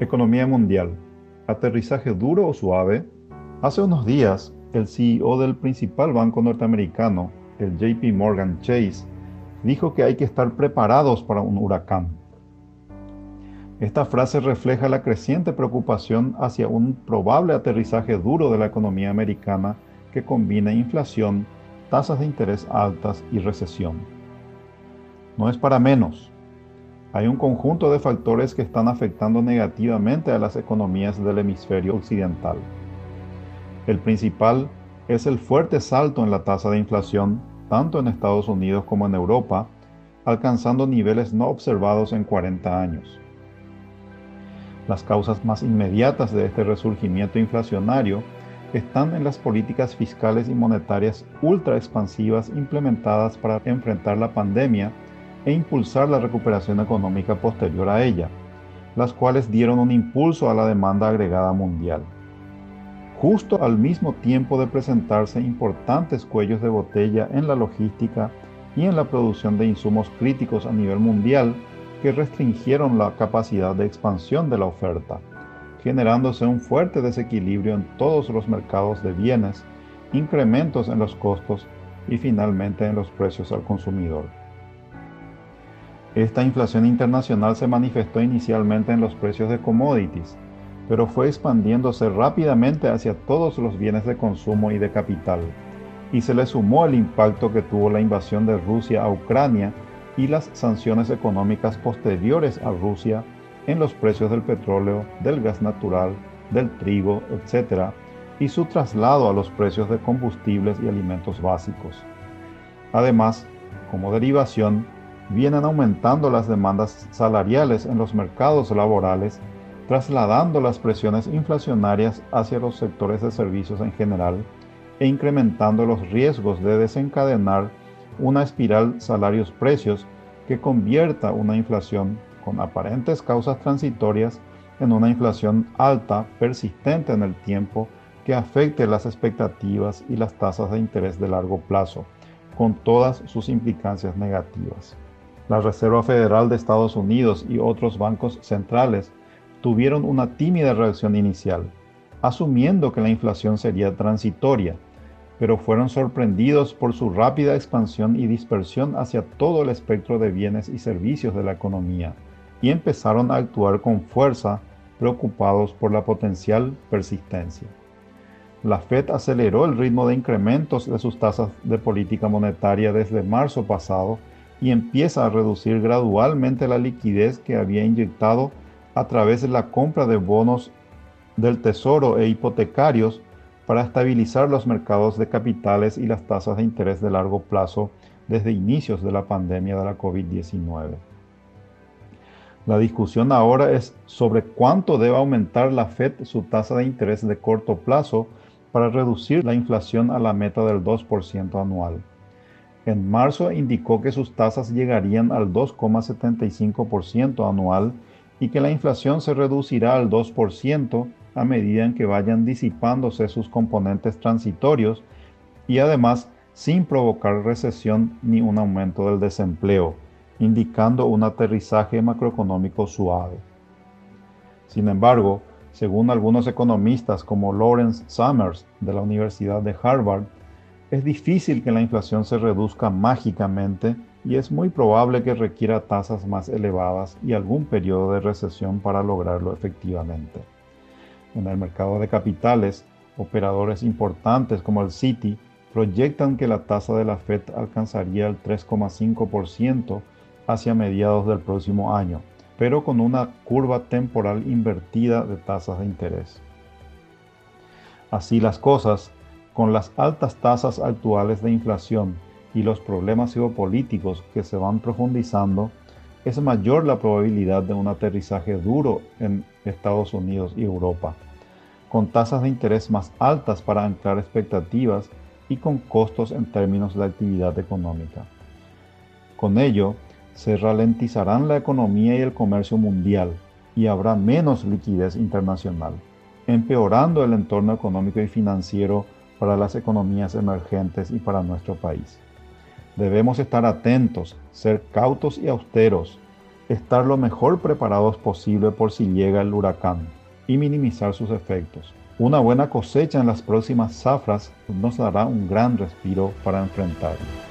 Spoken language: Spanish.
Economía mundial. ¿Aterrizaje duro o suave? Hace unos días, el CEO del principal banco norteamericano, el JP Morgan Chase, dijo que hay que estar preparados para un huracán. Esta frase refleja la creciente preocupación hacia un probable aterrizaje duro de la economía americana que combina inflación, tasas de interés altas y recesión. No es para menos. Hay un conjunto de factores que están afectando negativamente a las economías del hemisferio occidental. El principal es el fuerte salto en la tasa de inflación, tanto en Estados Unidos como en Europa, alcanzando niveles no observados en 40 años. Las causas más inmediatas de este resurgimiento inflacionario están en las políticas fiscales y monetarias ultra expansivas implementadas para enfrentar la pandemia e impulsar la recuperación económica posterior a ella, las cuales dieron un impulso a la demanda agregada mundial. Justo al mismo tiempo de presentarse importantes cuellos de botella en la logística y en la producción de insumos críticos a nivel mundial que restringieron la capacidad de expansión de la oferta, generándose un fuerte desequilibrio en todos los mercados de bienes, incrementos en los costos y finalmente en los precios al consumidor. Esta inflación internacional se manifestó inicialmente en los precios de commodities, pero fue expandiéndose rápidamente hacia todos los bienes de consumo y de capital, y se le sumó el impacto que tuvo la invasión de Rusia a Ucrania y las sanciones económicas posteriores a Rusia en los precios del petróleo, del gas natural, del trigo, etc., y su traslado a los precios de combustibles y alimentos básicos. Además, como derivación, vienen aumentando las demandas salariales en los mercados laborales, trasladando las presiones inflacionarias hacia los sectores de servicios en general e incrementando los riesgos de desencadenar una espiral salarios-precios que convierta una inflación con aparentes causas transitorias en una inflación alta, persistente en el tiempo, que afecte las expectativas y las tasas de interés de largo plazo, con todas sus implicancias negativas la Reserva Federal de Estados Unidos y otros bancos centrales tuvieron una tímida reacción inicial, asumiendo que la inflación sería transitoria, pero fueron sorprendidos por su rápida expansión y dispersión hacia todo el espectro de bienes y servicios de la economía, y empezaron a actuar con fuerza preocupados por la potencial persistencia. La Fed aceleró el ritmo de incrementos de sus tasas de política monetaria desde marzo pasado y empieza a reducir gradualmente la liquidez que había inyectado a través de la compra de bonos del tesoro e hipotecarios para estabilizar los mercados de capitales y las tasas de interés de largo plazo desde inicios de la pandemia de la COVID-19. La discusión ahora es sobre cuánto debe aumentar la Fed su tasa de interés de corto plazo para reducir la inflación a la meta del 2% anual. En marzo indicó que sus tasas llegarían al 2,75% anual y que la inflación se reducirá al 2% a medida en que vayan disipándose sus componentes transitorios y además sin provocar recesión ni un aumento del desempleo, indicando un aterrizaje macroeconómico suave. Sin embargo, según algunos economistas como Lawrence Summers de la Universidad de Harvard, es difícil que la inflación se reduzca mágicamente y es muy probable que requiera tasas más elevadas y algún periodo de recesión para lograrlo efectivamente. En el mercado de capitales, operadores importantes como el Citi proyectan que la tasa de la Fed alcanzaría el 3,5% hacia mediados del próximo año, pero con una curva temporal invertida de tasas de interés. Así las cosas, con las altas tasas actuales de inflación y los problemas geopolíticos que se van profundizando, es mayor la probabilidad de un aterrizaje duro en Estados Unidos y Europa, con tasas de interés más altas para anclar expectativas y con costos en términos de actividad económica. Con ello, se ralentizarán la economía y el comercio mundial y habrá menos liquidez internacional, empeorando el entorno económico y financiero para las economías emergentes y para nuestro país. Debemos estar atentos, ser cautos y austeros, estar lo mejor preparados posible por si llega el huracán y minimizar sus efectos. Una buena cosecha en las próximas zafras nos dará un gran respiro para enfrentarlo.